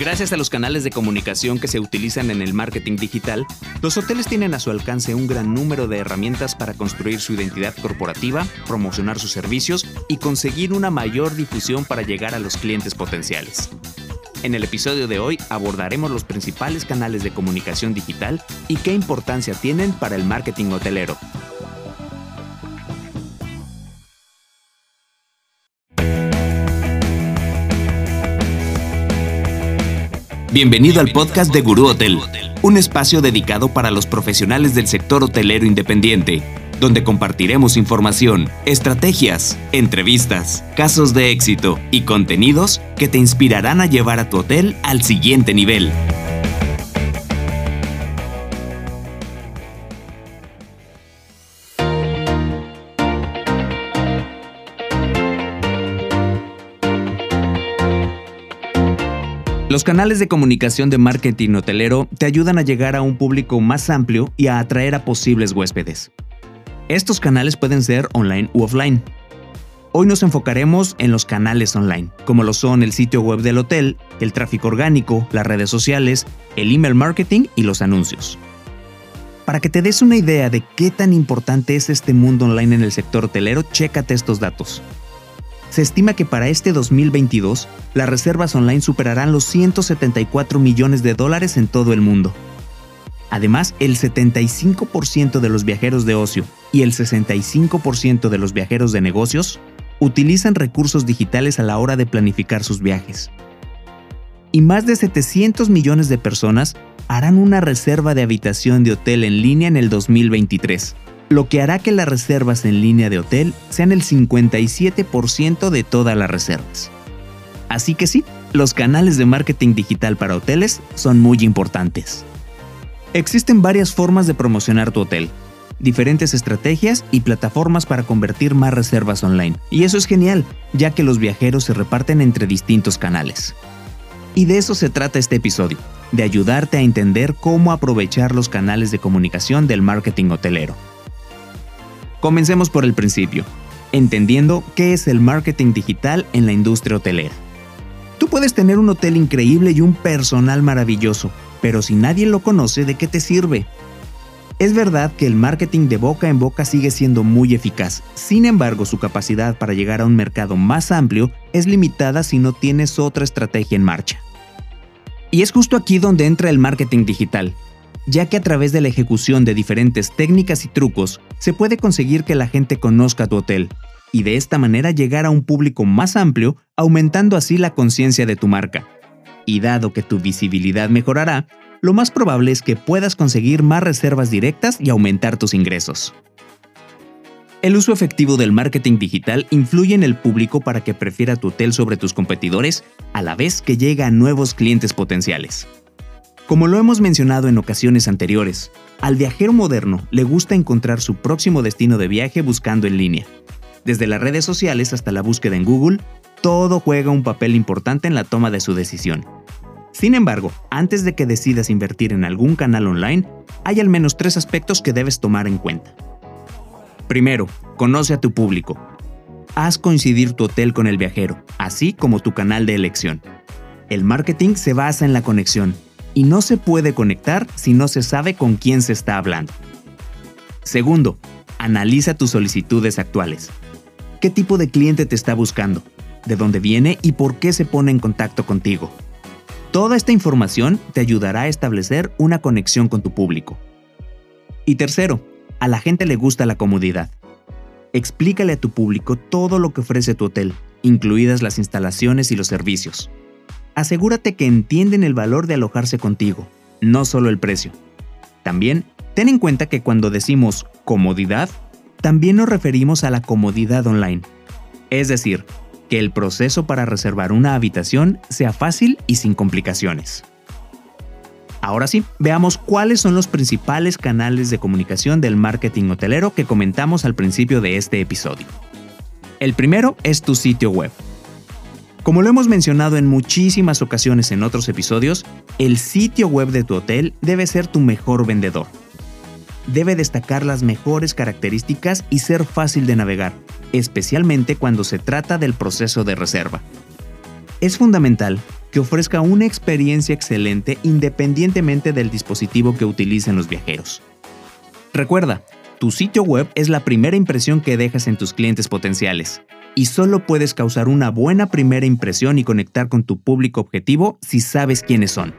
Gracias a los canales de comunicación que se utilizan en el marketing digital, los hoteles tienen a su alcance un gran número de herramientas para construir su identidad corporativa, promocionar sus servicios y conseguir una mayor difusión para llegar a los clientes potenciales. En el episodio de hoy abordaremos los principales canales de comunicación digital y qué importancia tienen para el marketing hotelero. Bienvenido al podcast de Gurú Hotel, un espacio dedicado para los profesionales del sector hotelero independiente, donde compartiremos información, estrategias, entrevistas, casos de éxito y contenidos que te inspirarán a llevar a tu hotel al siguiente nivel. Los canales de comunicación de marketing hotelero te ayudan a llegar a un público más amplio y a atraer a posibles huéspedes. Estos canales pueden ser online u offline. Hoy nos enfocaremos en los canales online, como lo son el sitio web del hotel, el tráfico orgánico, las redes sociales, el email marketing y los anuncios. Para que te des una idea de qué tan importante es este mundo online en el sector hotelero, chécate estos datos se estima que para este 2022 las reservas online superarán los 174 millones de dólares en todo el mundo. Además, el 75% de los viajeros de ocio y el 65% de los viajeros de negocios utilizan recursos digitales a la hora de planificar sus viajes. Y más de 700 millones de personas harán una reserva de habitación de hotel en línea en el 2023 lo que hará que las reservas en línea de hotel sean el 57% de todas las reservas. Así que sí, los canales de marketing digital para hoteles son muy importantes. Existen varias formas de promocionar tu hotel, diferentes estrategias y plataformas para convertir más reservas online. Y eso es genial, ya que los viajeros se reparten entre distintos canales. Y de eso se trata este episodio, de ayudarte a entender cómo aprovechar los canales de comunicación del marketing hotelero. Comencemos por el principio, entendiendo qué es el marketing digital en la industria hotelera. Tú puedes tener un hotel increíble y un personal maravilloso, pero si nadie lo conoce, ¿de qué te sirve? Es verdad que el marketing de boca en boca sigue siendo muy eficaz, sin embargo su capacidad para llegar a un mercado más amplio es limitada si no tienes otra estrategia en marcha. Y es justo aquí donde entra el marketing digital, ya que a través de la ejecución de diferentes técnicas y trucos se puede conseguir que la gente conozca tu hotel y de esta manera llegar a un público más amplio, aumentando así la conciencia de tu marca. Y dado que tu visibilidad mejorará, lo más probable es que puedas conseguir más reservas directas y aumentar tus ingresos. El uso efectivo del marketing digital influye en el público para que prefiera tu hotel sobre tus competidores, a la vez que llega a nuevos clientes potenciales. Como lo hemos mencionado en ocasiones anteriores, al viajero moderno le gusta encontrar su próximo destino de viaje buscando en línea. Desde las redes sociales hasta la búsqueda en Google, todo juega un papel importante en la toma de su decisión. Sin embargo, antes de que decidas invertir en algún canal online, hay al menos tres aspectos que debes tomar en cuenta. Primero, conoce a tu público. Haz coincidir tu hotel con el viajero, así como tu canal de elección. El marketing se basa en la conexión, y no se puede conectar si no se sabe con quién se está hablando. Segundo, analiza tus solicitudes actuales. ¿Qué tipo de cliente te está buscando? ¿De dónde viene y por qué se pone en contacto contigo? Toda esta información te ayudará a establecer una conexión con tu público. Y tercero, a la gente le gusta la comodidad. Explícale a tu público todo lo que ofrece tu hotel, incluidas las instalaciones y los servicios asegúrate que entienden el valor de alojarse contigo, no solo el precio. También, ten en cuenta que cuando decimos comodidad, también nos referimos a la comodidad online. Es decir, que el proceso para reservar una habitación sea fácil y sin complicaciones. Ahora sí, veamos cuáles son los principales canales de comunicación del marketing hotelero que comentamos al principio de este episodio. El primero es tu sitio web. Como lo hemos mencionado en muchísimas ocasiones en otros episodios, el sitio web de tu hotel debe ser tu mejor vendedor. Debe destacar las mejores características y ser fácil de navegar, especialmente cuando se trata del proceso de reserva. Es fundamental que ofrezca una experiencia excelente independientemente del dispositivo que utilicen los viajeros. Recuerda, tu sitio web es la primera impresión que dejas en tus clientes potenciales, y solo puedes causar una buena primera impresión y conectar con tu público objetivo si sabes quiénes son.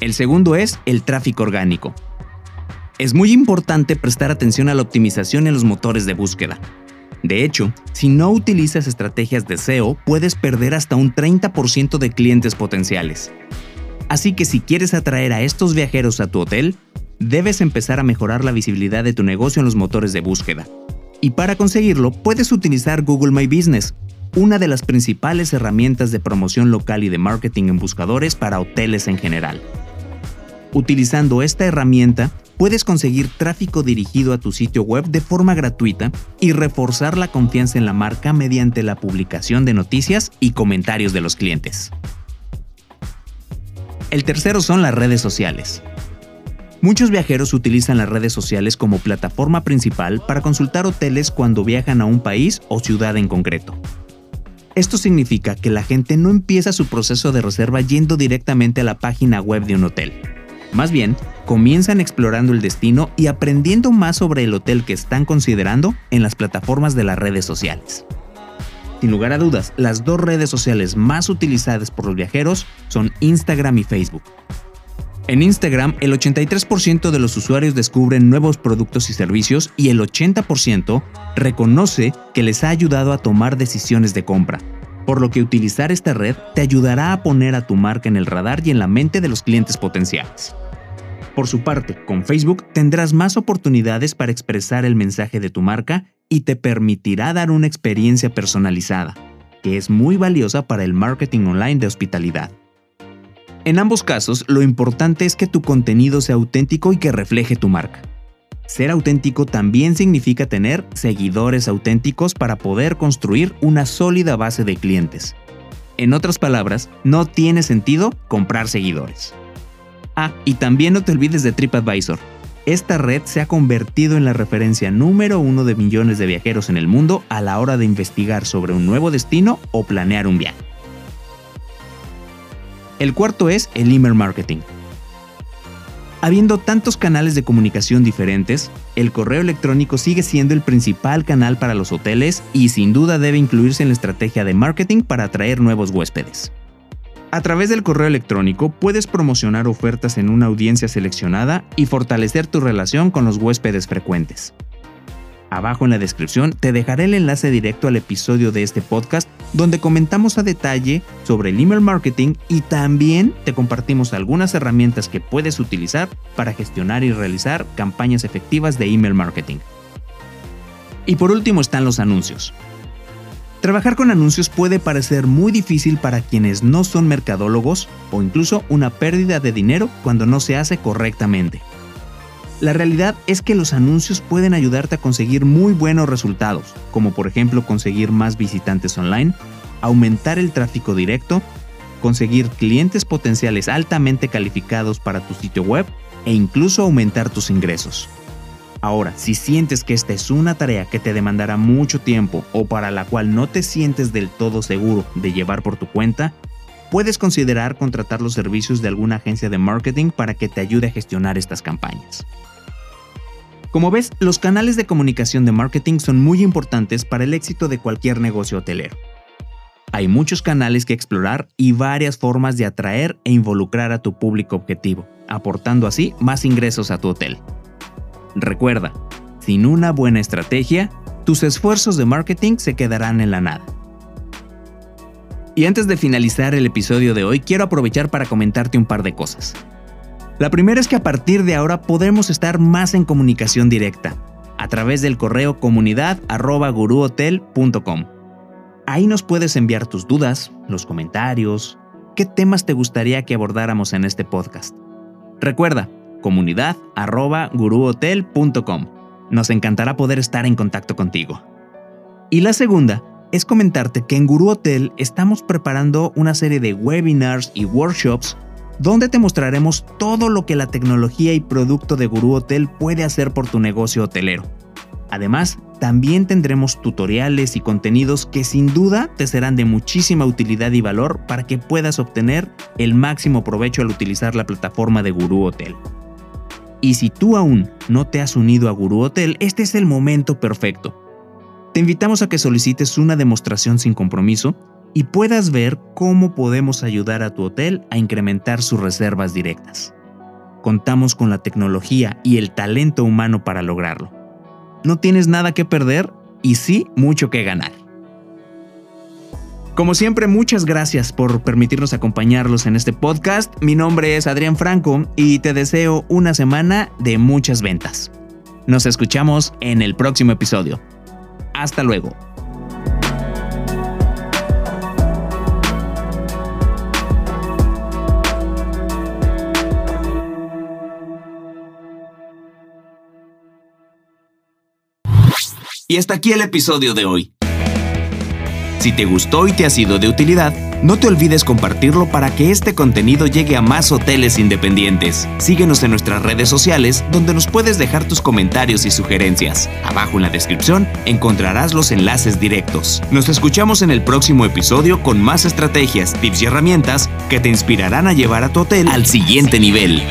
El segundo es el tráfico orgánico. Es muy importante prestar atención a la optimización en los motores de búsqueda. De hecho, si no utilizas estrategias de SEO, puedes perder hasta un 30% de clientes potenciales. Así que si quieres atraer a estos viajeros a tu hotel, debes empezar a mejorar la visibilidad de tu negocio en los motores de búsqueda. Y para conseguirlo, puedes utilizar Google My Business, una de las principales herramientas de promoción local y de marketing en buscadores para hoteles en general. Utilizando esta herramienta, puedes conseguir tráfico dirigido a tu sitio web de forma gratuita y reforzar la confianza en la marca mediante la publicación de noticias y comentarios de los clientes. El tercero son las redes sociales. Muchos viajeros utilizan las redes sociales como plataforma principal para consultar hoteles cuando viajan a un país o ciudad en concreto. Esto significa que la gente no empieza su proceso de reserva yendo directamente a la página web de un hotel. Más bien, comienzan explorando el destino y aprendiendo más sobre el hotel que están considerando en las plataformas de las redes sociales. Sin lugar a dudas, las dos redes sociales más utilizadas por los viajeros son Instagram y Facebook. En Instagram, el 83% de los usuarios descubren nuevos productos y servicios y el 80% reconoce que les ha ayudado a tomar decisiones de compra, por lo que utilizar esta red te ayudará a poner a tu marca en el radar y en la mente de los clientes potenciales. Por su parte, con Facebook tendrás más oportunidades para expresar el mensaje de tu marca y te permitirá dar una experiencia personalizada, que es muy valiosa para el marketing online de hospitalidad. En ambos casos, lo importante es que tu contenido sea auténtico y que refleje tu marca. Ser auténtico también significa tener seguidores auténticos para poder construir una sólida base de clientes. En otras palabras, no tiene sentido comprar seguidores. Ah, y también no te olvides de TripAdvisor. Esta red se ha convertido en la referencia número uno de millones de viajeros en el mundo a la hora de investigar sobre un nuevo destino o planear un viaje. El cuarto es el email marketing. Habiendo tantos canales de comunicación diferentes, el correo electrónico sigue siendo el principal canal para los hoteles y sin duda debe incluirse en la estrategia de marketing para atraer nuevos huéspedes. A través del correo electrónico puedes promocionar ofertas en una audiencia seleccionada y fortalecer tu relación con los huéspedes frecuentes. Abajo en la descripción te dejaré el enlace directo al episodio de este podcast donde comentamos a detalle sobre el email marketing y también te compartimos algunas herramientas que puedes utilizar para gestionar y realizar campañas efectivas de email marketing. Y por último están los anuncios. Trabajar con anuncios puede parecer muy difícil para quienes no son mercadólogos o incluso una pérdida de dinero cuando no se hace correctamente. La realidad es que los anuncios pueden ayudarte a conseguir muy buenos resultados, como por ejemplo conseguir más visitantes online, aumentar el tráfico directo, conseguir clientes potenciales altamente calificados para tu sitio web e incluso aumentar tus ingresos. Ahora, si sientes que esta es una tarea que te demandará mucho tiempo o para la cual no te sientes del todo seguro de llevar por tu cuenta, puedes considerar contratar los servicios de alguna agencia de marketing para que te ayude a gestionar estas campañas. Como ves, los canales de comunicación de marketing son muy importantes para el éxito de cualquier negocio hotelero. Hay muchos canales que explorar y varias formas de atraer e involucrar a tu público objetivo, aportando así más ingresos a tu hotel. Recuerda, sin una buena estrategia, tus esfuerzos de marketing se quedarán en la nada. Y antes de finalizar el episodio de hoy, quiero aprovechar para comentarte un par de cosas. La primera es que a partir de ahora podremos estar más en comunicación directa, a través del correo comunidad.guruhotel.com. Ahí nos puedes enviar tus dudas, los comentarios, qué temas te gustaría que abordáramos en este podcast. Recuerda, comunidad.guruhotel.com. Nos encantará poder estar en contacto contigo. Y la segunda es comentarte que en Guru Hotel estamos preparando una serie de webinars y workshops donde te mostraremos todo lo que la tecnología y producto de Gurú Hotel puede hacer por tu negocio hotelero. Además, también tendremos tutoriales y contenidos que sin duda te serán de muchísima utilidad y valor para que puedas obtener el máximo provecho al utilizar la plataforma de Guru Hotel. Y si tú aún no te has unido a Guru Hotel, este es el momento perfecto. Te invitamos a que solicites una demostración sin compromiso y puedas ver cómo podemos ayudar a tu hotel a incrementar sus reservas directas. Contamos con la tecnología y el talento humano para lograrlo. No tienes nada que perder y sí mucho que ganar. Como siempre, muchas gracias por permitirnos acompañarlos en este podcast. Mi nombre es Adrián Franco y te deseo una semana de muchas ventas. Nos escuchamos en el próximo episodio. Hasta luego. Y hasta aquí el episodio de hoy. Si te gustó y te ha sido de utilidad, no te olvides compartirlo para que este contenido llegue a más hoteles independientes. Síguenos en nuestras redes sociales donde nos puedes dejar tus comentarios y sugerencias. Abajo en la descripción encontrarás los enlaces directos. Nos escuchamos en el próximo episodio con más estrategias, tips y herramientas que te inspirarán a llevar a tu hotel al siguiente nivel.